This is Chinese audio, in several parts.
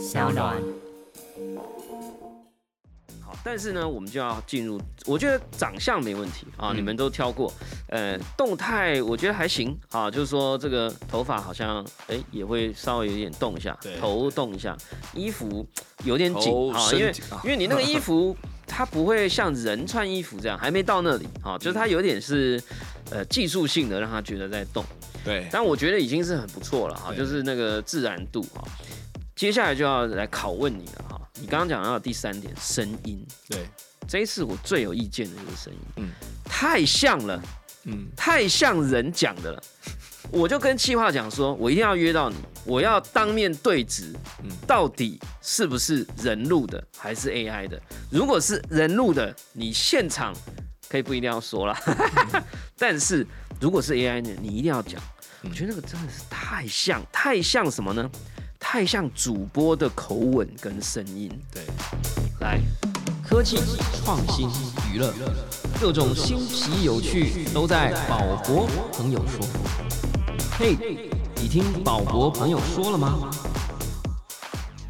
小暖。好，但是呢，我们就要进入，我觉得长相没问题啊，你们都挑过，呃，动态我觉得还行啊，就是说这个头发好像哎也会稍微有点动一下，头动一下，衣服有点紧啊，因为因为你那个衣服 它不会像人穿衣服这样，还没到那里啊，就是它有点是呃技术性的，让他觉得在动。对，但我觉得已经是很不错了哈，对就是那个自然度哈。接下来就要来拷问你了哈，你刚刚讲到第三点，声音，对，这一次我最有意见的就是声音，嗯。太像了，嗯，太像人讲的了。我就跟气话讲说，我一定要约到你，我要当面对质，嗯。到底是不是人录的还是 AI 的？如果是人录的，你现场可以不一定要说了，但是如果是 AI 的，你一定要讲。我觉得那个真的是太像，太像什么呢？太像主播的口吻跟声音。对，来，科技、创新、娱乐，各种新奇有趣都在宝博朋友说。嘿，你听宝博朋友说了吗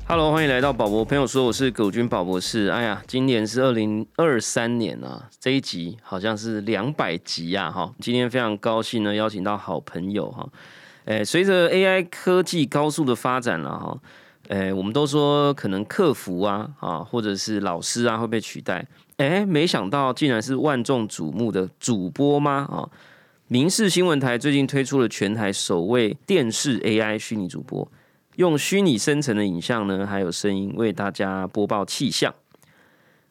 ？Hello，欢迎来到宝博朋友说，我是葛军宝博士。哎呀，今年是二零二三年啊，这一集好像是两百集啊，哈。今天非常高兴呢，邀请到好朋友哈。诶，随着 AI 科技高速的发展了哈，诶，我们都说可能客服啊啊，或者是老师啊会被取代，诶，没想到竟然是万众瞩目的主播吗？啊，民事新闻台最近推出了全台首位电视 AI 虚拟主播。用虚拟生成的影像呢，还有声音为大家播报气象。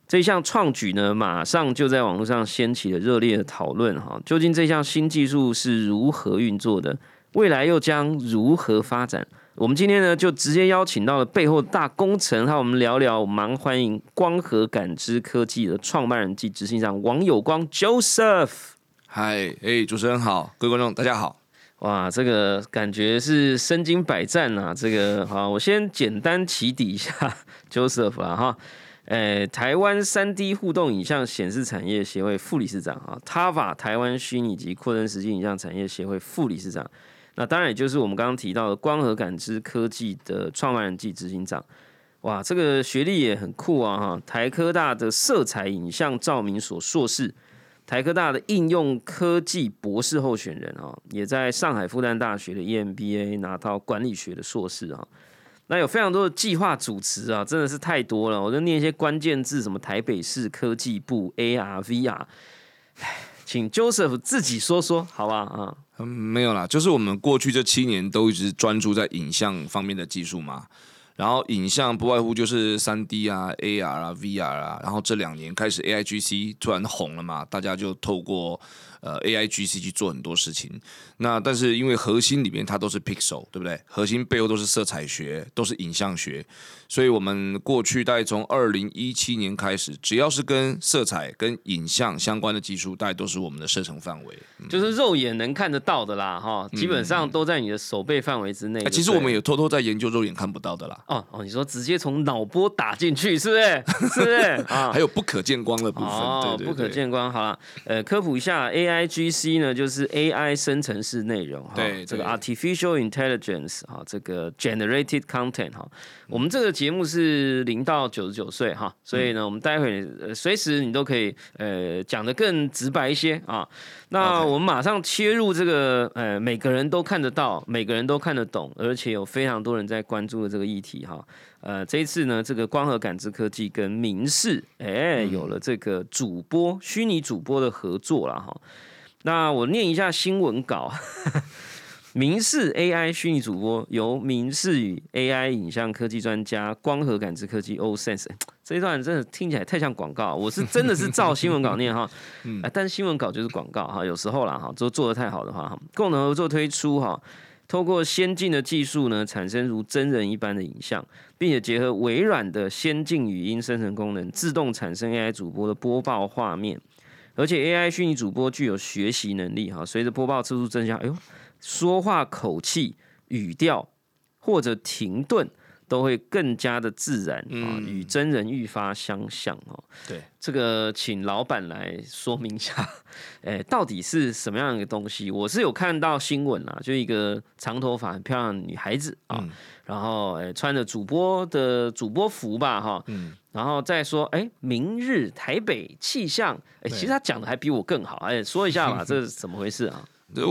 这项创举呢，马上就在网络上掀起了热烈的讨论哈。究竟这项新技术是如何运作的？未来又将如何发展？我们今天呢，就直接邀请到了背后大工程，和我们聊聊。我们蛮欢迎光合感知科技的创办人及执行长王有光 Joseph。嗨，哎，主持人好，各位观众大家好。哇，这个感觉是身经百战啊！这个好，我先简单起底一下 Joseph 啦哈，诶，台湾三 D 互动影像显示产业协会副理事长啊，Tava 台湾虚拟及扩增实际影像产业协会副理事长，那当然也就是我们刚刚提到的光合感知科技的创办人暨执行长。哇，这个学历也很酷啊哈！台科大的色彩影像照明所硕士。台科大的应用科技博士候选人啊，也在上海复旦大学的 EMBA 拿到管理学的硕士啊。那有非常多的计划主持啊，真的是太多了。我就念一些关键字，什么台北市科技部 AR、VR。请 Joseph 自己说说，好吧啊？嗯，没有啦，就是我们过去这七年都一直专注在影像方面的技术嘛。然后影像不外乎就是三 D 啊、AR 啊、VR 啊，然后这两年开始 AIGC 突然红了嘛，大家就透过呃 AIGC 去做很多事情。那但是因为核心里面它都是 pixel，对不对？核心背后都是色彩学，都是影像学，所以我们过去大概从二零一七年开始，只要是跟色彩、跟影像相关的技术，大概都是我们的射程范围。就是肉眼能看得到的啦，哈，基本上都在你的手背范围之内哎、。其实我们也偷偷在研究肉眼看不到的啦。哦哦，你说直接从脑波打进去，是不是？是不是啊？还有不可见光的部分，哦，不可见光。好了，呃，科普一下，AIGC 呢，就是 AI 生成式内容哈，对这个 Artificial Intelligence 哈，这个 Generated Content 哈。我们这个节目是零到九十九岁哈，所以呢，我们待会呃随时你都可以呃讲的更直白一些啊。那我们马上切入这个呃每个人都看得到，每个人都看得懂，而且有非常多人在关注的这个议题哈。呃，这一次呢，这个光合感知科技跟明视哎有了这个主播虚拟主播的合作了哈。那我念一下新闻稿。明视 AI 虚拟主播由明视与 AI 影像科技专家光合感知科技 OSense 这一段真的听起来太像广告，我是真的是照新闻稿念哈，啊，但是新闻稿就是广告哈，有时候啦哈，做做的太好的话哈，共同合作推出哈，透过先进的技术呢，产生如真人一般的影像，并且结合微软的先进语音生成功能，自动产生 AI 主播的播报画面，而且 AI 虚拟主播具有学习能力哈，随着播报次数增加，哎呦，说话口气、语调或者停顿都会更加的自然啊，嗯与真人愈发相像哦。对，这个请老板来说明一下，哎，到底是什么样的东西？我是有看到新闻啊，就一个长头发很漂亮的女孩子啊，嗯然后哎穿着主播的主播服吧哈，嗯，然后再说哎明日台北气象，哎，其实他讲的还比我更好，哎，说一下吧，这是怎么回事啊？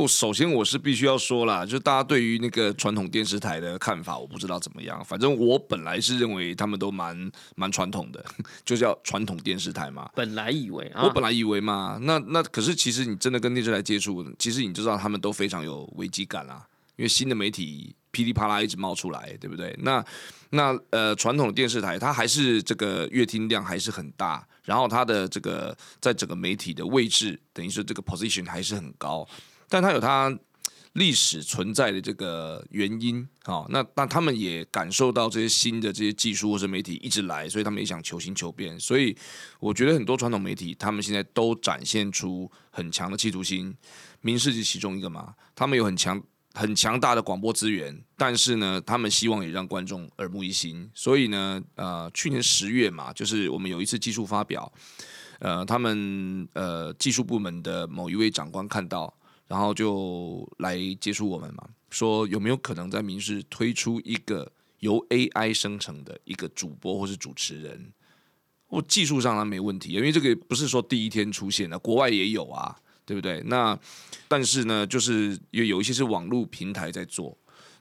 首先我是必须要说啦，就大家对于那个传统电视台的看法，我不知道怎么样。反正我本来是认为他们都蛮蛮传统的，就叫传统电视台嘛。本来以为啊，我本来以为嘛，那那可是其实你真的跟电视台接触，其实你就知道他们都非常有危机感啦，因为新的媒体噼里啪啦一直冒出来，对不对？那那呃，传统的电视台它还是这个阅听量还是很大，然后它的这个在整个媒体的位置，等于说这个 position 还是很高，但它有它历史存在的这个原因啊、那那他们也感受到这些新的这些技术或者媒体一直来，所以他们也想求新求变。所以我觉得很多传统媒体他们现在都展现出很强的企图心，民视是其中一个嘛，他们有很强。很强大的广播资源，但是呢，他们希望也让观众耳目一新。所以呢，呃，去年十月嘛，就是我们有一次技术发表，呃，他们呃技术部门的某一位长官看到，然后就来接触我们嘛，说有没有可能在民视推出一个由 AI 生成的一个主播或是主持人？我技术上它没问题，因为这个不是说第一天出现的，国外也有啊，对不对？那但是呢，就是有有一些是网络平台在做，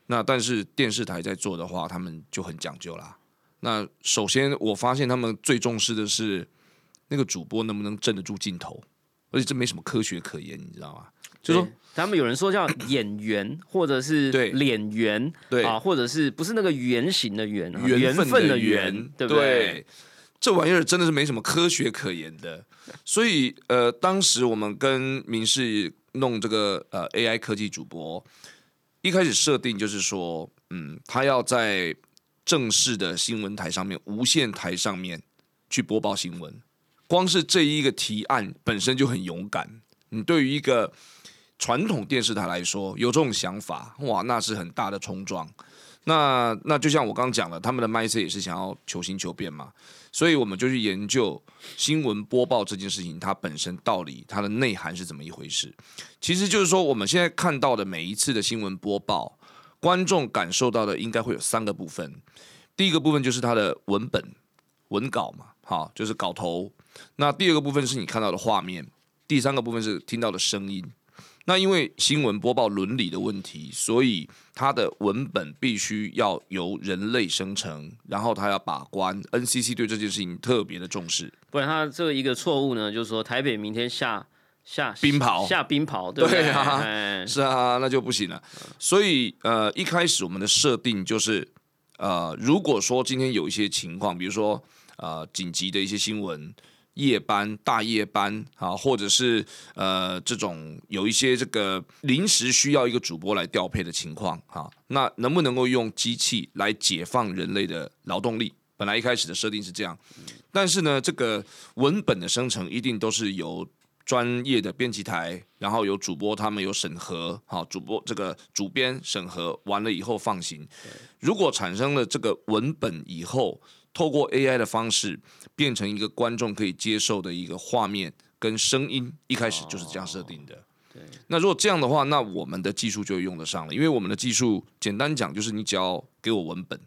那但是电视台在做的话，他们就很讲究啦。那首先我发现他们最重视的是那个主播能不能镇得住镜头，而且这没什么科学可言，你知道吗？就说对他们有人说叫演员，或者是对。脸圆，对。啊，或者是不是那个圆形的圆啊，缘分分的缘，对不对？这玩意儿真的是没什么科学可言的，所以呃，当时我们跟民视弄这个呃 AI 科技主播，一开始设定就是说，嗯，他要在正式的新闻台上面、无线台上面去播报新闻，光是这一个提案本身就很勇敢。你对于一个传统电视台来说，有这种想法，哇，那是很大的冲撞。那那就像我刚刚讲了，他们的 mindset 也是想要求新求变嘛，所以我们就去研究新闻播报这件事情，它本身道理、它的内涵是怎么一回事。其实就是说，我们现在看到的每一次的新闻播报，观众感受到的应该会有三个部分。第一个部分就是它的文本、文稿嘛，好，就是稿头。那第二个部分是你看到的画面，第三个部分是听到的声音。那因为新闻播报伦理的问题，所以它的文本必须要由人类生成，然后它要把关。NCC 对这件事情特别的重视。不然它这一个错误呢，就是说台北明天下下冰雹下冰雹，对不对？对啊哎是啊，那就不行了。所以呃，一开始我们的设定就是，呃，如果说今天有一些情况，比如说呃紧急的一些新闻。夜班、大夜班啊，或者是呃这种有一些这个临时需要一个主播来调配的情况啊，那能不能够用机器来解放人类的劳动力？本来一开始的设定是这样，但是呢，这个文本的生成一定都是由专业的编辑台，然后有主播他们有审核，好，主播这个主编审核完了以后放行。如果产生了这个文本以后，透过 AI 的方式变成一个观众可以接受的一个画面跟声音，一开始就是这样设定的。对，那如果这样的话，那我们的技术就用得上了，因为我们的技术简单讲就是你只要给我文本，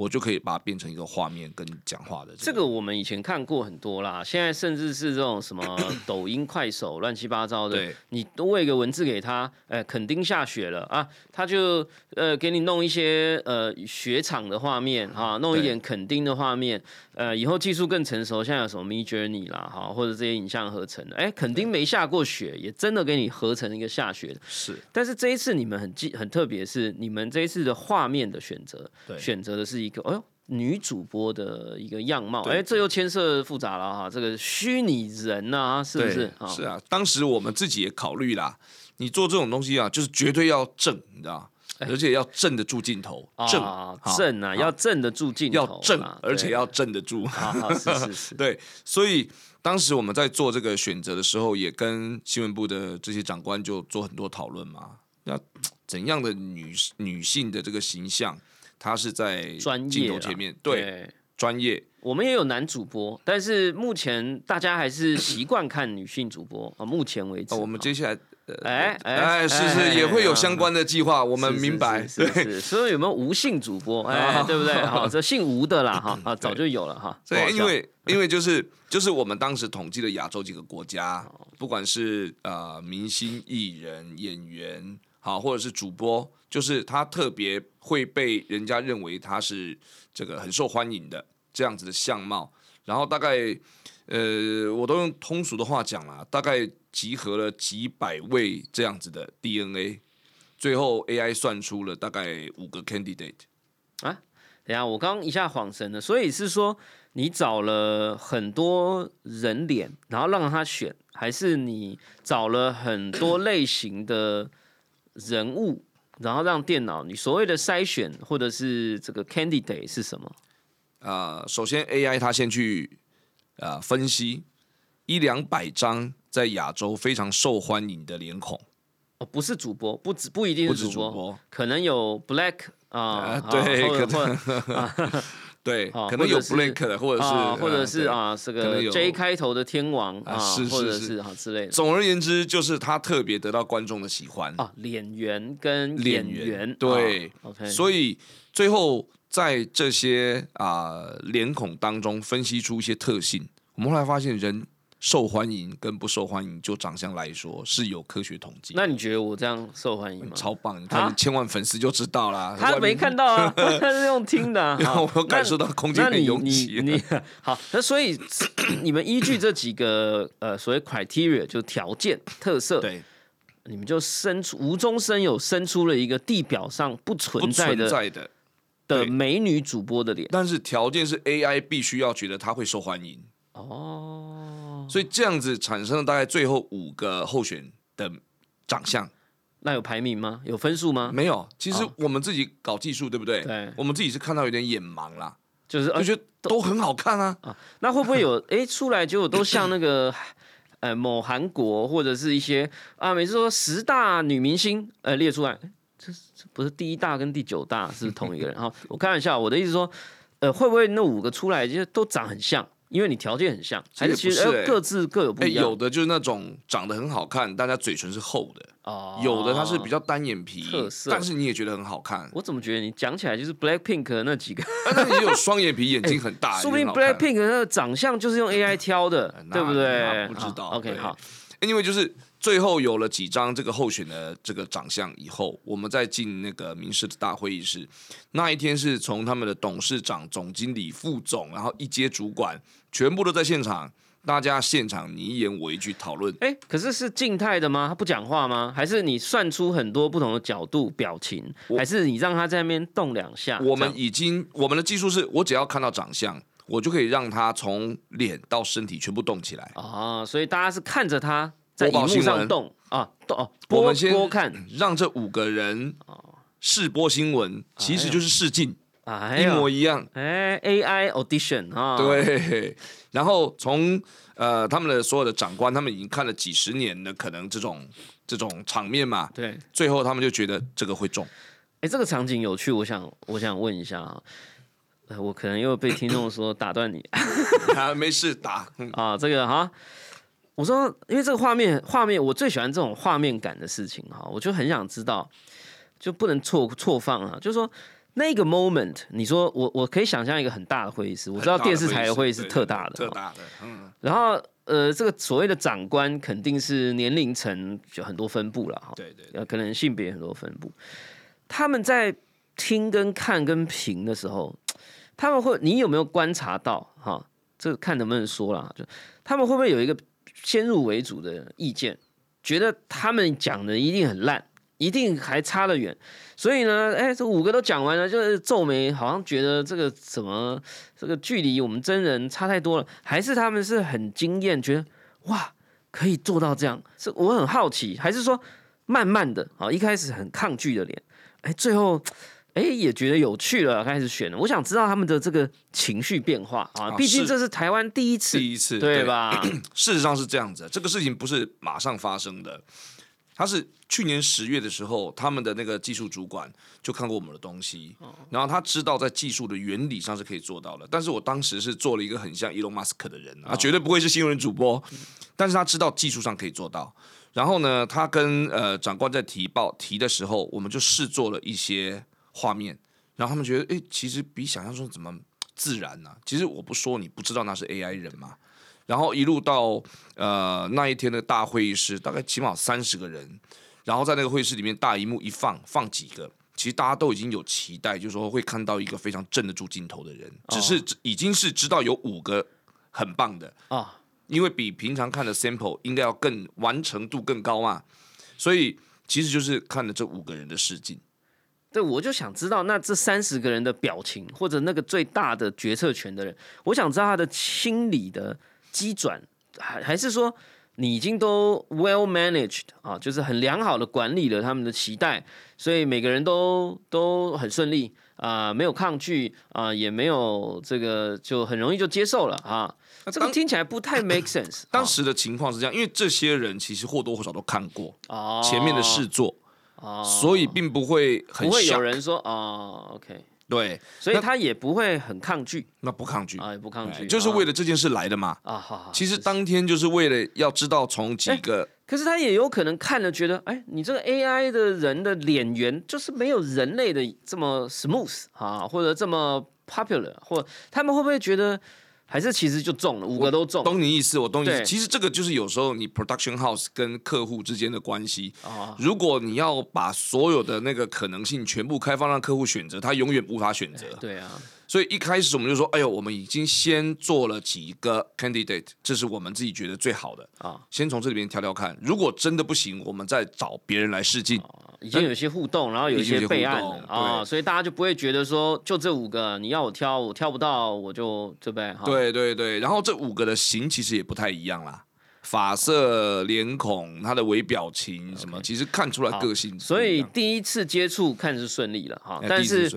我就可以把它变成一个画面跟讲话的、这个我们以前看过很多啦，现在甚至是这种什么 抖音、快手乱七八糟的，你都喂个文字给他，哎，肯定下雪了啊，他就呃给你弄一些呃雪场的画面哈、弄一点肯定的画面，呃，以后技术更成熟，现在有什么 Mid Journey 啦哈，或者这些影像合成的，哎，肯定没下过雪，也真的给你合成一个下雪的。是但是这一次你们很记很特别，是你们这一次的画面的选择，对选择的是一个，哎呦。女主播的一个样貌，对哎，这又牵涉复杂了哈，这个虚拟人呐、是不是？是啊，当时我们自己也考虑啦，你做这种东西啊，就是绝对要正，你知道吗？而且要镇得住镜头，正啊，好正啊，要镇得住镜头要镇，而且要镇得住。好好是是是，对，所以当时我们在做这个选择的时候，也跟新闻部的这些长官就做很多讨论嘛。那怎样的女女性的这个形象，她是在专业镜头前面，对对，专业，我们也有男主播，但是目前大家还是习惯看女性主播啊。目前为止，哦，我们接下来哎哎哎是是也会有相关的计划，我我们明白，对，所以有没有吴姓主播？哎，对不对？好，这姓吴的啦，哈啊，早就有了哈。所以不好笑因为因为就是就是我们当时统计了亚洲几个国家，不管是呃明星、艺人、演员，好或者是主播，就是他特别会被人家认为他是这个很受欢迎的这样子的相貌，然后大概呃我都用通俗的话讲啦，大概集合了几百位这样子的 DNA，最后 AI 算出了大概五个 candidate。啊等下，我刚刚一下恍神了，所以是说你找了很多人脸，然后让他选，还是你找了很多类型的人物，然后让电脑你所谓的筛选或者是这个 candidate 是什么？呃，首先 AI 它先去呃分析一两百张在亚洲非常受欢迎的脸孔，哦，不是主播，不止不一定是主播，主播，可能有 black 啊、对可能 对，啊可能有或者是 Black 的，或者是、啊，或者是啊，这个 J 开头的天王啊，啊是是或者是是。啊之类的。总而言之，就是他特别得到观众的喜欢，啊，脸圆跟脸演圆对。啊，OK，所以最后在这些啊、脸孔当中分析出一些特性，我们后来发现人受欢迎跟不受欢迎，就长相来说是有科学统计。那你觉得我这样受欢迎吗？超棒！你啊看千万粉丝就知道啦。他没看到啊，他是用听的 我感受到空间很拥挤。你好，那所以 你们依据这几个呃所谓 criteria 就条件特色，对，你们就生出无中生有生出了一个地表上不不存存在的在的，的美女主播的脸。但是条件是 AI 必须要觉得她会受欢迎，哦，所以这样子产生了大概最后五个候选的长相。那有排名吗？有分数吗？没有，其实哦我们自己搞技术，对不对？对我们自己是看到有点眼盲啦，就是呃就觉得都很好看啊。啊那会不会有 哎、出来结果都像那个呃某韩国或者是一些啊，每次说十大女明星呃列出来，诶这这不是第一大跟第九大是同一个人？哈，我开玩笑，我的意思说，呃，会不会那五个出来就都长很像？因为你条件很像，还是其实各自各有不哎，一样？有的就是那种长得很好看，大家嘴唇是厚的；哦。有的他是比较单眼皮特，色。但是你也觉得很好看。我怎么觉得你讲起来就是 Black Pink 的那几个，但是也有双眼皮，眼睛很大，说不定 Black Pink 的那个长相就是用 AI 挑的，那对不对？不知道好 OK，对。好，因为就是最后有了几张这个候选的这个长相以后，我们再进那个民事的大会议室。那一天是从他们的董事长、总经理、副总，然后一阶主管，全部都在现场，大家现场你一言我一句讨论。哎，可是是静态的吗？他不讲话吗？还是你算出很多不同的角度、表情？还是你让他在那边动两下？我们已经我们的技术是我只要看到长相，我就可以让他从脸到身体全部动起来。啊，所以大家是看着他在荧幕播报新闻。上动啊，动哦，播我们先播看，让这五个人试播新闻，其实就是试镜，一模一样。哎，AI audition 啊，，对，然后从呃他们的所有的长官，他们已经看了几十年的可能这种这种场面嘛，对，最后他们就觉得这个会中。哎，这个场景有趣，我想我想问一下啊，呃我可能又被听众说打断你。啊，没事打，嗯。啊，这个哈。我说，因为这个画面，画面我最喜欢这种画面感的事情哈，我就很想知道，就不能错错放啊。就是说那个 moment，你说我我可以想象一个很大的会议室，我知道电视台的会议室特大的，特大的，嗯，然后呃，这个所谓的长官肯定是年龄层就很多分布了哈，对对呃，可能性别很多分布。他们在听跟看跟评的时候，他们会，你有没有观察到哈？这个看能不能说啦，就他们会不会有一个先入为主的意见，觉得他们讲的一定很烂，一定还差得远，所以呢，哎，这五个都讲完了，就是皱眉，好像觉得这个怎么这个距离我们真人差太多了，还是他们是很惊艳，觉得哇可以做到这样，是我很好奇，还是说慢慢的啊，一开始很抗拒的脸，哎，最后。哎，也觉得有趣了，开始选了。我想知道他们的这个情绪变化啊，啊毕竟是这是台湾第一次，第一次对？吧？事实上是这样子，这个事情不是马上发生的，他是去年十月的时候，他们的那个技术主管就看过我们的东西，然后他知道在技术的原理上是可以做到的。但是我当时是做了一个很像 Elon Musk 的人，啊，绝对不会是新闻主播，但是他知道技术上可以做到。然后呢，他跟呃长官在提报提的时候，我们就试做了一些画面，然后他们觉得，哎，其实比想象中怎么自然呢？其实我不说，你不知道那是 AI 人嘛。然后一路到呃那一天的大会议室，大概起码三十个人，然后在那个会议室里面，大荧幕一放，放几个，其实大家都已经有期待，就是说会看到一个非常镇得住镜头的人，只是已经是知道有五个很棒的。啊，因为比平常看的 sample 应该要更完成度更高嘛，所以其实就是看了这五个人的试镜。对，我就想知道那这三十个人的表情，或者那个最大的决策权的人，我想知道他的心理的。机转还还是说你已经都 well managed 啊，就是很良好的管理了他们的期待，所以每个人都都很顺利啊，没有抗拒啊，也没有这个就很容易就接受了啊。这个听起来不太 make sense。当时的情况是这样，因为这些人其实或多或少都看过前面的试做，所以并不会很不会有人说哦 OK。对，所以他也不会很抗拒，那不抗拒啊，也不抗拒，就是为了这件事来的嘛。啊，好，其实当天就是为了要知道从几个，可是他也有可能看了觉得，哎，你这个 AI 的人的脸圆就是没有人类的这么 smooth 啊，或者这么 popular，或他们会不会觉得？还是其实就中了，五个都中。懂你意思，我懂你意思。其实这个就是有时候你 production house 跟客户之间的关系。哦。如果你要把所有的那个可能性全部开放让客户选择，他永远无法选择。对啊。所以一开始我们就说，哎呦，我们已经先做了几个 candidate，这是我们自己觉得最好的啊。先从这里面挑挑看，如果真的不行，我们再找别人来试镜。已经有一些互动，然后有一些备案啊，所以大家就不会觉得说，就这五个你要我挑，我挑不到，我就这呗对？对对对。然后这五个的型其实也不太一样啦，发色、脸孔、他的微表情什么，其实看出来个性。所以第一次接触看是顺利了哈，但是。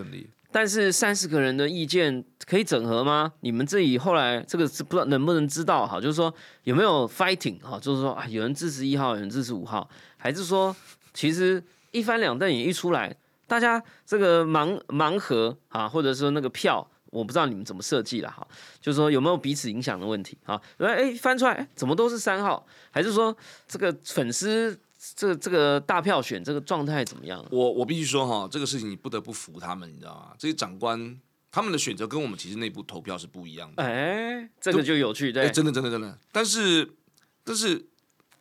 但是三十个人的意见可以整合吗？你们自己后来这个是不知道能不能知道哈？就是说有没有 fighting 哈？就是说啊，有人支持一号，有人支持五号，还是说其实一翻两瞪眼一出来，大家这个盲盲盒啊，或者说那个票，我不知道你们怎么设计了哈？就是说有没有彼此影响的问题啊？哎，翻出来怎么都是三号？还是说这个粉丝？这这个大票选这个状态怎么样？我我必须说哈，这个事情你不得不服他们，你知道吗？这些长官他们的选择跟我们其实内部投票是不一样的。哎，这个就有趣，对，真的真的真的。但是但是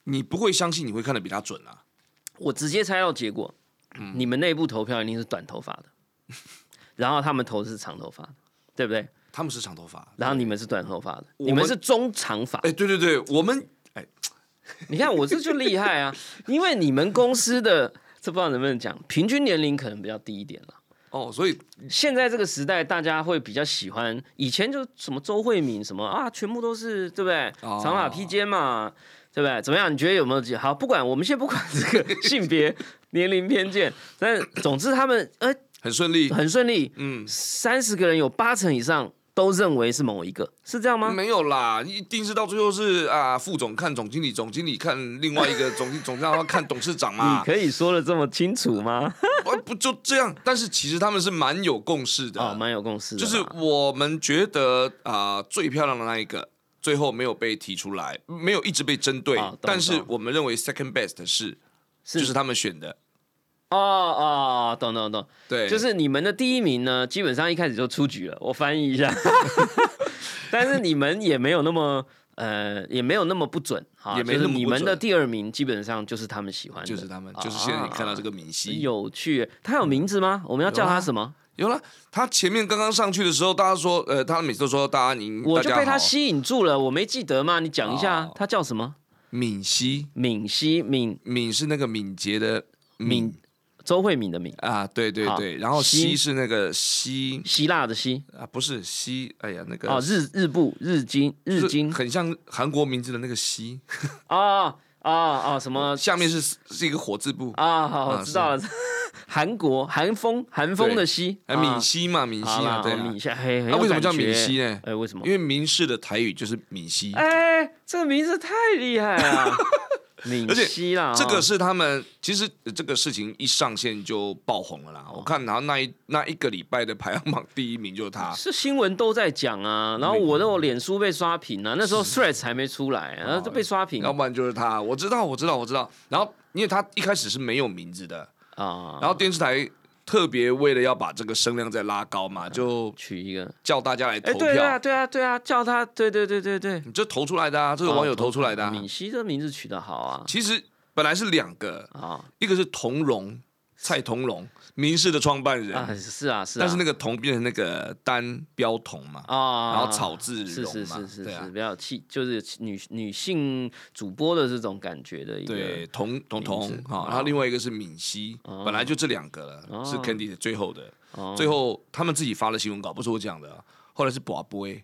你不会相信你会看的比他准啊！我直接猜到结果，你们内部投票一定是短头发的，然后他们投的是长头发的，对不对？他们是长头发，然后你们是短头发的，你们是中长发。哎，对对对，我们哎。你看我这就厉害啊，因为你们公司的这不知道能不能讲，平均年龄可能比较低一点了。哦，所以现在这个时代，大家会比较喜欢以前就什么周慧敏什么啊，全部都是对不对？长发披肩嘛，对不对？怎么样？你觉得有没有？好，不管我们先不管这个性别年龄偏见，但总之他们呃很顺利，很顺利。嗯，三十个人有八成以上。都认为是某一个，是这样吗？没有啦，一定是到最后是啊，副总看总经理，总经理看另外一个总 总经理看董事长嘛。你可以说的这么清楚吗？不不就这样？但是其实他们是蛮有共识的啊，蛮有共识。就是我们觉得啊，最漂亮的那一个，最后没有被提出来，没有一直被针对，但是我们认为 second best 是，就是他们选的。哦哦，懂懂懂，对，就是你们的第一名呢，基本上一开始就出局了。我翻译一下，但是你们也没有那么呃，也没有那么不准啊。也没那么你们的第二名基本上就是他们喜欢的，就是他们，就是现在你看到这个明星，有趣。他有名字吗？我们要叫他什么？有了，他前面刚刚上去的时候，大家说，呃，他每次都说大家您，我就被他吸引住了。我没记得嘛？你讲一下，他叫什么？敏熙，敏熙，敏敏是那个敏捷的敏。周慧敏的敏啊，对对对，然后希是那个希希腊的希啊，不是希，哎呀那个哦日日部日经日经。很像韩国名字的那个希啊啊啊什么？下面是是一个火字部。啊，好我知道了，韩国韩风韩风的希，闽西嘛闽西啊，对闽西，那为什么叫闽西呢？哎为什么？因为明氏的台语就是闽西，哎这个名字太厉害了。敏而且这个哦是他们其实这个事情一上线就爆红了啦。我看然后那一那一个礼拜的排行榜第一名就是他，是新闻都在讲啊，然后我的我脸书被刷屏啊，那时候 Threads 还没出来，然后就被刷屏要不然就是他。我知道，我知道，我知道。然后因为他一开始是没有名字的，啊，然后电视台特别为了要把这个声量再拉高嘛，就取一个，叫大家来投票对啊，对啊，对啊，叫他，对对对对对，你这投出来的啊，这个网友投出来的、啊。敏熙这名字取得好啊，其实本来是两个，啊。一个是童荣，蔡童荣，民视的创办人，啊，是啊是啊，但是那个铜变成那个单标铜嘛，啊，然后草字是是是是对啊。是，比较气，就是女女性主播的这种感觉的一个，对，童童名童字好，然后另外一个是敏熙，哦。本来就这两个了，哦。是 Candy 的最后的，哦。最后他们自己发了新闻稿，不是我讲的啊，后来是寡杯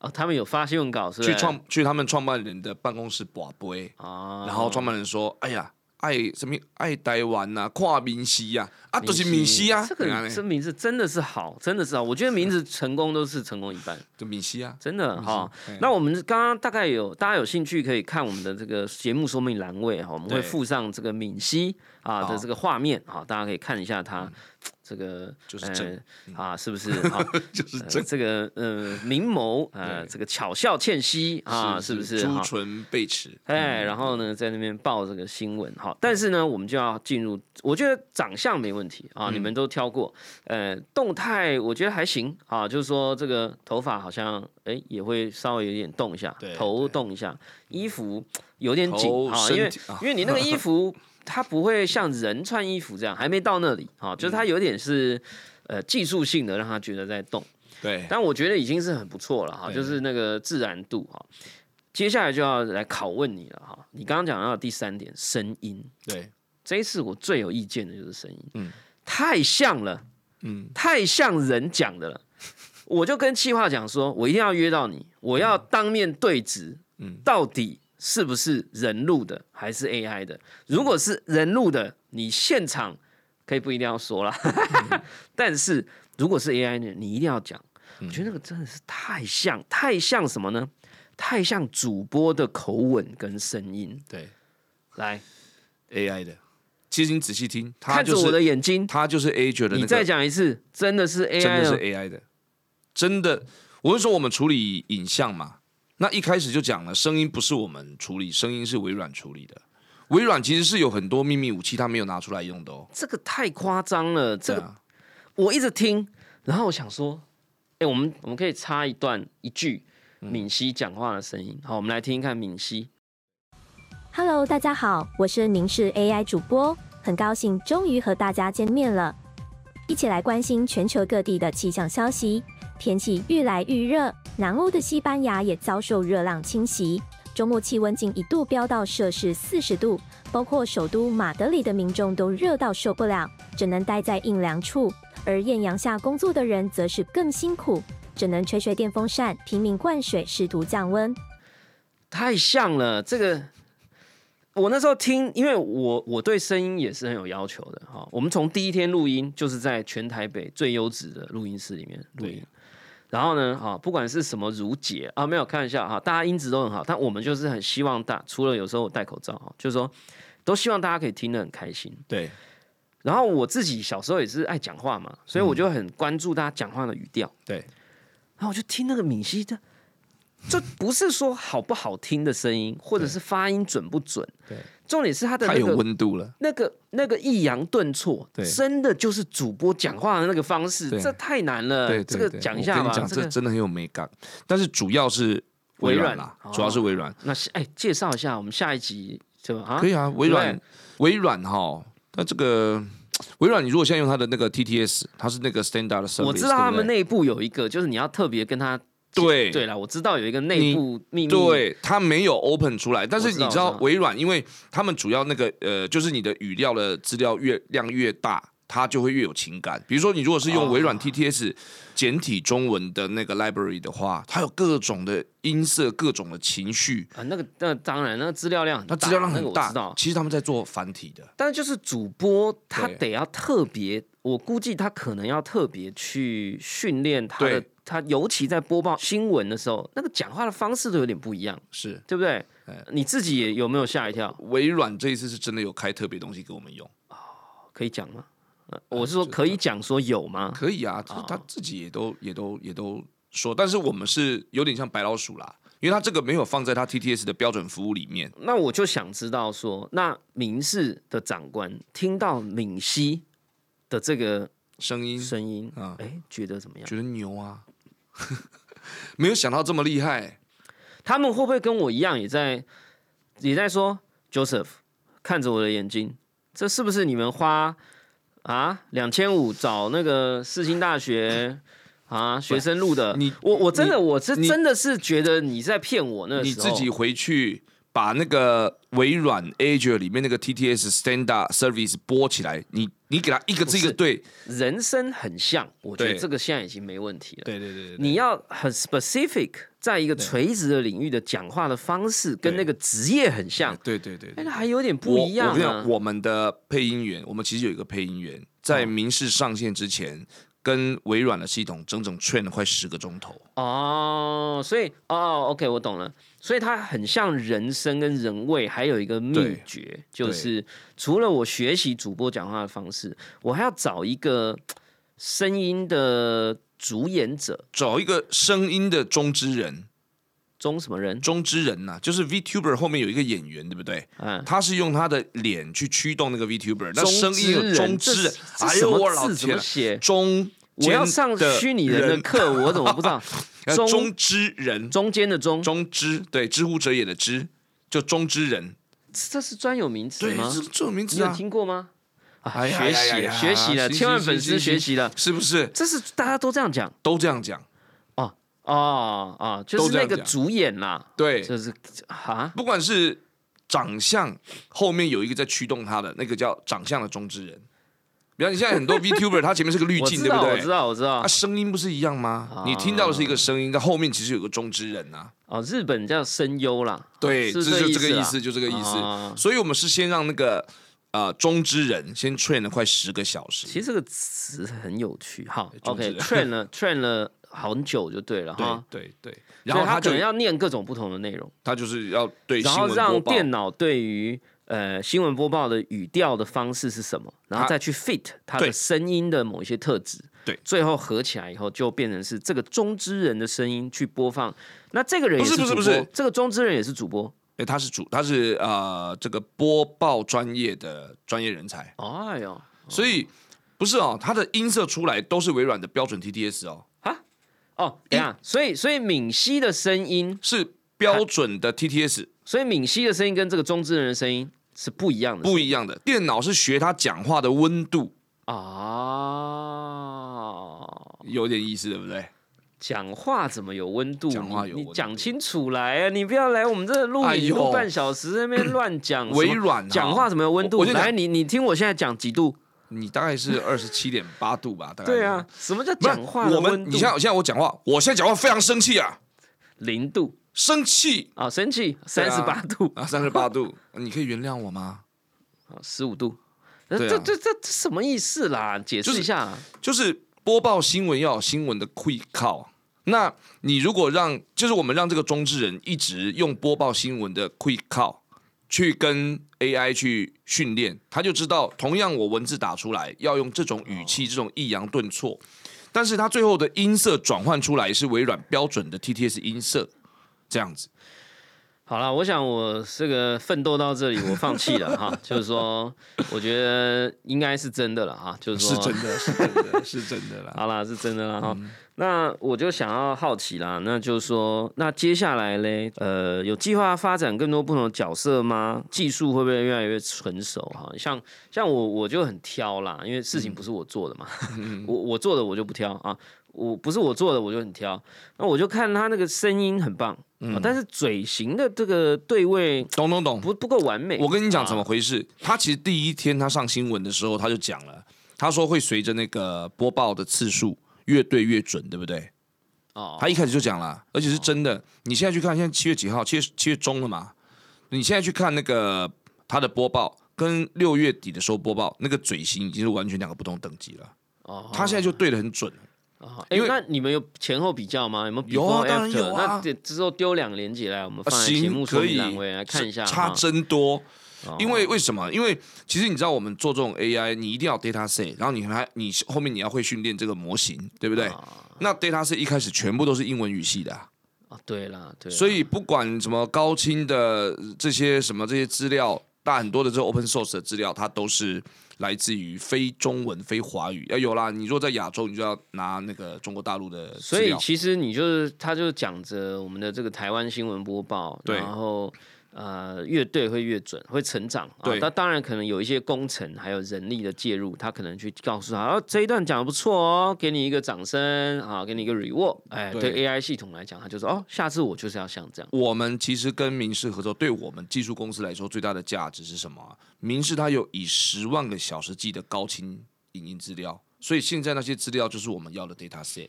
哦，他们有发新闻稿是去创去他们创办人的办公室寡播，啊，然后创办人说，哎呀。爱什么爱台湾呐、跨闽西呀，啊，都是闽西啊，这个这名字真的是好，真的是好，我觉得名字成功都是成功一半，就闽西啊，真的哈对。那我们刚刚大概有大家有兴趣可以看我们的这个节目说明栏位哈，我们会附上这个闽西啊的好这个画面啊，大家可以看一下它 这个就是正呃啊，是不是？啊？就是呃这这个呃明眸呃对。这个巧笑倩兮啊，是不是？朱哈唇贝齿？哎，然后呢，在那边报这个新闻，哈，但是呢，我们就要进入，我觉得长相没问题啊，嗯你们都挑过，呃，动态我觉得还行啊，就是说这个头发好像哎也会稍微有点动一下对，头动一下，衣服有点紧啊，因为因为你那个衣服它不会像人穿衣服这样，还没到那里啊，就是它有点是呃技术性的，让他觉得在动。对，但我觉得已经是很不错了哈，就是那个自然度哈。接下来就要来拷问你了哈，你刚刚讲到的第三点，声音，对，这一次我最有意见的就是声音，嗯。太像了，嗯，太像人讲的了。我就跟气话讲说，我一定要约到你，我要当面对质，嗯。到底是不是人录的还是 AI 的？如果是人录的，你现场可以不一定要说啦，但是如果是 AI 的，你一定要讲。我觉得那个真的是太像，太像什么呢？太像主播的口吻跟声音。对来，，AI 的。其实你仔细听，它看着我的眼睛，他就是 A 觉得那你再讲一次，真的是 AI 真的是 AI 的，真的。我是说我们处理影像嘛，那一开始就讲了，声音不是我们处理，声音是微软处理的。微软其实是有很多秘密武器，它没有拿出来用的哦。这个太夸张了。这个啊，我一直听，然后我想说，哎、我们我们可以插一段一句嗯敏熙讲话的声音。好，我们来听一看敏熙。Hello，大家好，我是凝视 AI 主播，很高兴终于和大家见面了，一起来关心全球各地的气象消息。天气愈来愈热，南欧的西班牙也遭受热浪侵袭，周末气温竟一度飙到摄氏四十度，包括首都马德里的民众都热到受不了，只能待在阴凉处。而艳阳下工作的人则是更辛苦，只能吹吹电风扇，拼命灌水，试图降温。太像了，这个我那时候听，因为我我对声音也是很有要求的哈。我们从第一天录音就是在全台北最优质的录音室里面录音对，然后呢，哈，不管是什么如解啊，没有开玩笑哈，大家音质都很好，但我们就是很希望大，除了有时候我戴口罩哈，就是说都希望大家可以听得很开心。对，然后我自己小时候也是爱讲话嘛，所以我就很关注大家讲话的语调。对，然后我就听那个敏熙的，这不是说好不好听的声音，或者是发音准不准，对，重点是他的太有那个温度了。那个那个抑扬顿挫，对真的就是主播讲话的那个方式，对这太难了。对，这个讲一下吧。这个真的很有美感，但是主要是微软啦软，主要是微软。那是哎，介绍一下我们下一集就啊，可以啊，微软，微软哈，那这个微软，你如果现在用它的那个 TTS，它是那个 Standard Service，我知道他们内部有一个，就是你要特别跟他。对对了，我知道有一个内部秘密。对，它没有 open 出来，但是你知道微软，因为他们主要那个呃，就是你的语料的资料越量越大，它就会越有情感。比如说，你如果是用微软哦 TTS 简体中文的那个 library 的话，它有各种的音色、各种的情绪，啊，那个那当然，那个资料量很大，它资料量很大。其实他们在做繁体的，但是就是主播他得要特别，我估计他可能要特别去训练他的对他尤其在播报新闻的时候，那个讲话的方式都有点不一样，是对不对？你自己也有没有吓一跳？微软这一次是真的有开特别东西给我们用哦，可以讲吗？呃我是说可以讲说有吗？可以啊，他他自己也都也都也都说，但是我们是有点像白老鼠啦，因为他这个没有放在他 TTS 的标准服务里面。那我就想知道说，那民事的长官听到敏熙的这个声音声音，啊哎、觉得怎么样？觉得牛啊，没有想到这么厉害。他们会不会跟我一样，也在也在说，Joseph 看着我的眼睛，这是不是你们花啊两千五找那个世新大学啊学生录的？你我我真的我是真的是觉得你在骗我那你时候自己回去把那个微软 Azure 里面那个 TTS Standard Service 播起来，你你给他一个字一个对，人生很像，我觉得对。这个现在已经没问题了。对对对对，你要很 specific，在一个垂直的领域的讲话的方式，跟那个职业很像，对对对那还有点不一样啊。我我跟你讲，。我们的配音员，我们其实有一个配音员，在民事上线之前，跟微软的系统整整 train 了快十个钟头。哦，所以哦，OK，我懂了。所以它很像人声跟人味，还有一个秘对诀，就是除了我学习主播讲话的方式，我还要找一个声音的主演者，找一个声音的中之人，中什么人？中之人呐、就是 VTuber 后面有一个演员，对不对？嗯，他是用他的脸去驱动那个 VTuber，那中声音有中之人哎呦我老怎天？中我要上虚拟人的课，我怎么不知道？中呃中之人，中间的中，中之对知乎者也的知，就中之人，这是专有名词对，吗这？这种名你有听过吗？啊，哎呀学习学习了，千万粉丝学习了，是不是？这是大家都这样讲？都这样讲，哦哦哦，就是那个主演啦，对，就是啊，不管是长相后面有一个在驱动他的，那个叫长相的中之人。比方你现在很多 VTuber，他前面是个滤镜，对不对？我知道，我知道啊，。声音不是一样吗？你听到的是一个声音，但后面其实有个中之人呐、哦，日本叫声优啦，对，是这就这个意啊思，就这个意思。啊所以我们是先让那个呃中之人先 train 了快十个小时。其实这个词很有趣。哈，OK，train 了 train 了很久就对了对哈。对对，然后然后他可能要念各种不同的内容，他就是要对然后让电脑对于呃新闻播报的语调的方式是什么，然后再去 fit 它的声音的某一些特质，对。最后合起来以后就变成是这个中之人的声音去播放。那这个人也不是主播，不是不是这个中之人也是主播。哎，他是主，他是呃这个播报专业的专业人才，哎呦，所以不是哦，他的音色出来都是微软的标准 TTS 哦，啊哦，等一下，所以所以敏熙的声音，是标准的 TTS，所以敏熙的声音跟这个中之人的声音是不一样的，不一样的。电脑是学他讲话的温度，啊。有点意思，对不对？讲话怎么有温度？讲话有你你讲清楚来啊！你不要来我们这录影录半小时，在那边乱讲。微软啊讲话怎么有温度？来，你你听我现在讲几度？你大概是二十七点八度吧，大概。对啊，，什么叫讲话的我们？你像现在我讲话，我现在讲话非常生气啊，零度生气啊，生气对三啊十八度啊，三十八度，你可以原谅我吗？啊，十五度。这这这什么意思啦？解释一下啊。就是播报新闻要有新闻的 quick call。那你如果让，就是我们让这个中之人一直用播报新闻的 quick call 去跟 AI 去训练，他就知道，同样我文字打出来要用这种语气、这种抑扬顿挫，但是他最后的音色转换出来是微软标准的 TTS 音色，这样子。好了，我想我这个奋斗到这里，我放弃了哈。就是说，我觉得应该是真的了哈。就是说，是真的，是真的，是真的啦。好啦，是真的了哈。嗯那我就想要好奇啦，那就是说，那接下来嘞，呃，有计划发展更多不同的角色吗？技术会不会越来越成熟？哈，像像我我就很挑啦，因为事情不是我做的嘛，嗯 我我做的我就不挑啊，我不是我做的我就很挑。那我就看他那个声音很棒，嗯啊但是嘴型的这个对位懂懂懂。不不够完美。我跟你讲怎么啊回事。他其实第一天他上新闻的时候，他就讲了，他说会随着那个播报的次数越对越准，对不对？哦，他一开始就讲了，而且是真的。你现在去看，现在七月几号？七月七月中了嘛？你现在去看那个他的播报，跟六月底的时候播报，那个嘴型已经是完全两个不同等级了。哦他现在就对的很准。啊，哎、因为那你们有前后比较吗？有没有 before 有啊 after？当然有啊那这之后丢两个连接来，我们放啊在节目行，可以说明栏位来看一下差真多。哦因为为什么？因为其实你知道，我们做这种 AI，你一定要 data set，然后你还你后面你要会训练这个模型，对不对？那 data set 一开始全部都是英文语系的啊、啊，对啦，对啦，所以不管什么高清的这些什么这些资料，大很多的这个 open source 的资料，它都是来自于非中文、非华语。要有啦，你如果在亚洲，你就要拿那个中国大陆的所以。其实你就是，他就讲着我们的这个台湾新闻播报，然后呃越对会越准，会成长。啊对那、当然可能有一些工程还有人力的介入，他可能去告诉他，哦这一段讲的不错哦，给你一个掌声啊，给你一个 reward。哎，对对 AI 系统来讲，他就说哦，下次我就是要像这样。我们其实跟民事合作，对我们技术公司来说最大的价值是什么啊？民事它有以十万个小时计的高清影音资料，所以现在那些资料就是我们要的 data set。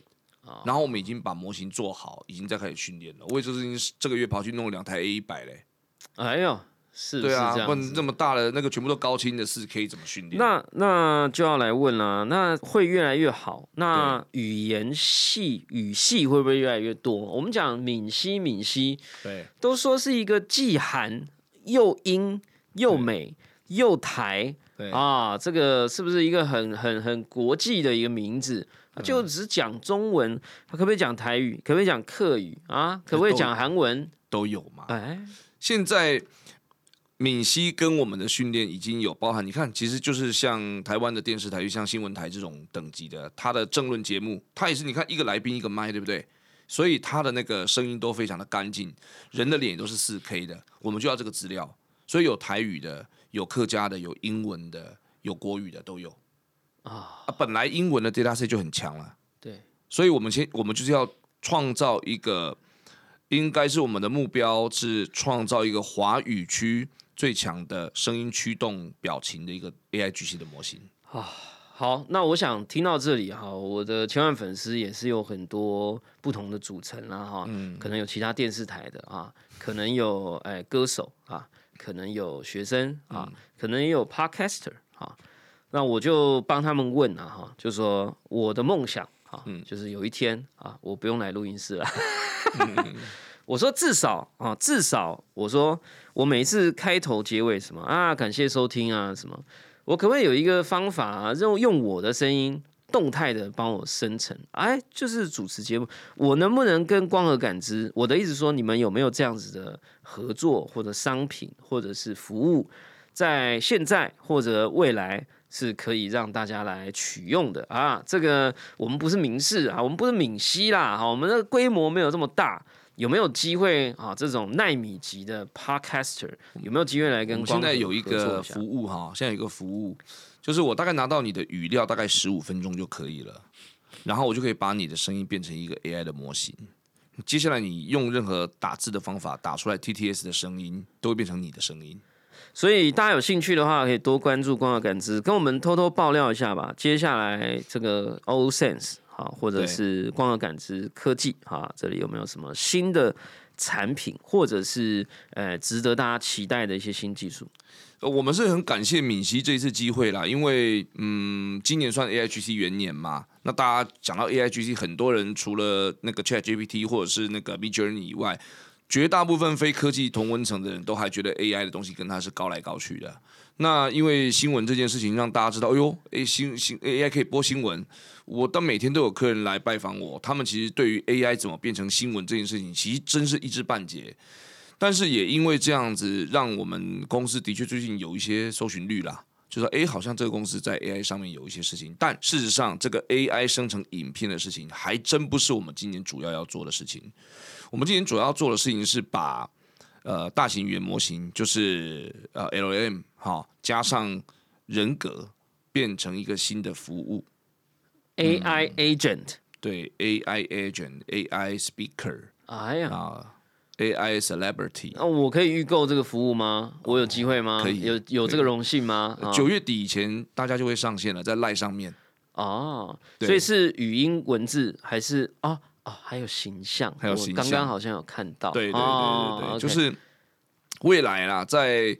然后我们已经把模型做好，已经在开始训练了。我也就是这个月跑去弄了两台 A 一百嘞。哎呦，是对啊不然这么大的那个全部都高清的四 K 怎么训练？那那就要来问了，那会越来越好？那语言系语系会不会越来越多？我们讲闽西，闽西对都说是一个既韩又英又美又台对啊，这个是不是一个很很很国际的一个名字？它就只讲中文，它可不可以讲台语？可不可以讲客语啊？可不可以讲韩文？都有嘛。哎，现在闽西跟我们的训练已经有包含，你看，其实就是像台湾的电视台，就像新闻台这种等级的，它的政论节目，它也是你看一个来宾一个麦，对不对？所以它的那个声音都非常的干净，人的脸也都是四 K 的，我们就要这个资料，所以有台语的，有客家的，有英文的，有国语的都有啊啊。本来英文的 data set 就很强了，对，所以我们先我们就是要创造一个，应该是我们的目标是创造一个华语区最强的声音驱动表情的一个 AI 巨系的模型啊。好，那我想听到这里哈，我的千万粉丝也是有很多不同的组成啦哈，可能有其他电视台的啊，可能有哎歌手啊，可能有学生啊，可能也有 podcaster 啊，那我就帮他们问啊哈，就说我的梦想啊，就是有一天啊，我不用来录音室了。我说至少啊，至少我说我每一次开头结尾什么啊，感谢收听啊什么，我可不可以有一个方法啊，用用我的声音动态的帮我生成？哎，就是主持节目，我能不能跟光和感知？我的意思说，你们有没有这样子的合作或者商品或者是服务，在现在或者未来？是可以让大家来取用的啊！这个我们不是明示啊，我们不是闽西啦，哈，我们的规模没有这么大，有没有机会啊？这种纳米级的 podcaster 有没有机会来跟光合们现在有一个服务哈，现在有一个服务，就是我大概拿到你的语料大概十五分钟就可以了，然后我就可以把你的声音变成一个 AI 的模型。接下来你用任何打字的方法打出来 TTS 的声音，都会变成你的声音。所以大家有兴趣的话，可以多关注光合感知，跟我们偷偷爆料一下吧。接下来这个 O Sense 好，或者是光合感知科技哈，这里有没有什么新的产品，或者是呃值得大家期待的一些新技术？呃，我们是很感谢闽西这一次机会啦，因为嗯，今年算 AIGC 元年嘛，那大家讲到 AIGC，很多人除了那个 Chat GPT 或者是那个 Mid Journey 以外，绝大部分非科技同温层的人都还觉得 AI 的东西跟它是高来高去的。那因为新闻这件事情让大家知道，哎呦，诶新新 AI 可以播新闻。我当每天都有客人来拜访我，他们其实对于 AI 怎么变成新闻这件事情，其实真是一知半解。但是也因为这样子，让我们公司的确最近有一些搜寻率啦，就说诶，好像这个公司在 AI 上面有一些事情，但事实上，这个 AI 生成影片的事情，还真不是我们今年主要要做的事情。我们今天主要做的事情是把呃大型语言模型，就是呃 LLM 哈，加上人格，变成一个新的服务。AI agent，对 AI agent、AI speaker 哎呀，啊、AI celebrity，那我可以预购这个服务吗？我有机会吗？可以有有这个荣幸吗？啊九月底以前大家就会上线了，在赖上面。哦，对所以是语音文字还是哦哦还有形象？我还有形象刚刚好像有看到，对对对对对，哦就是未来啦，在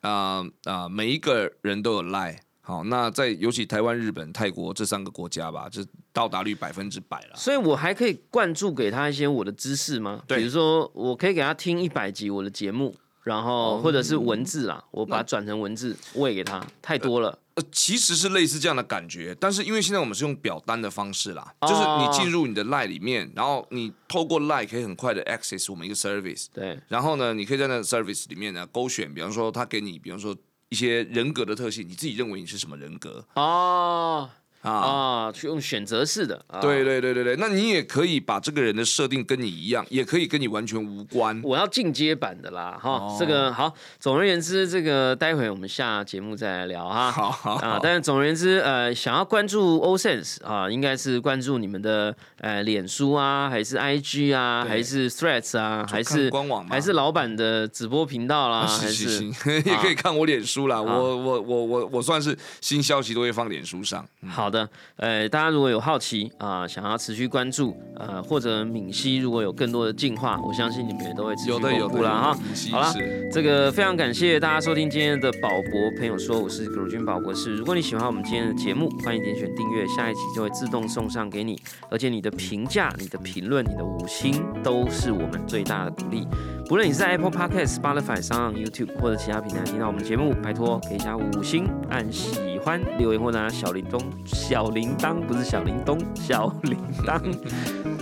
啊啊、每一个人都有赖，好，那在尤其台湾、日本、泰国这三个国家吧，就到达率百分之百了。所以我还可以灌注给他一些我的知识吗？对比如说我可以给他听一百集我的节目，然后或者是文字啦，我把它转成文字喂给他，太多了。呃，其实是类似这样的感觉，但是因为现在我们是用表单的方式啦，哦就是你进入你的 Line 里面，然后你透过 Line 可以很快的 access 我们一个 service，对，然后呢，你可以在那个 service 里面呢勾选，比方说他给你，比方说一些人格的特性，你自己认为你是什么人格哦啊？啊，去用选择式的。啊对，对对对对，那你也可以把这个人的设定跟你一样，也可以跟你完全无关。我要进阶版的啦，哈，哦这个好。总而言之，这个待会我们下节目再来聊哈。好好啊，，但是总而言之，呃，想要关注 O Sense 啊，应该是关注你们的呃脸书啊，还是 IG 啊，还是 Threads 啊，还是官网还是老板的直播频道啦，还是，也可以看我脸书啦。我我我我我算是新消息都会放脸书上。好的，呃，大家如果有好奇啊、想要持续关注，呃，或者闽西如果有更多的进化，我相信你们也都会持续有的有的公布啦哈。好了这个非常感谢大家收听今天的宝博朋友说，我是葛如君宝博士。如果你喜欢我们今天的节目，欢迎点选订阅，下一集就会自动送上给你。而且你的评价、你的评论、你的五星都是我们最大的鼓励。不论你是在 Apple Podcast、Spotify、上 YouTube 或者其他平台听到我们的节目，拜托给一下五星，按喜欢留言或拿小铃铛、小铃铛不是小铃铛，小铃铛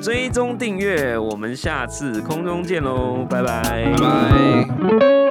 追踪订阅。我们下次空中见喽，拜拜，拜拜。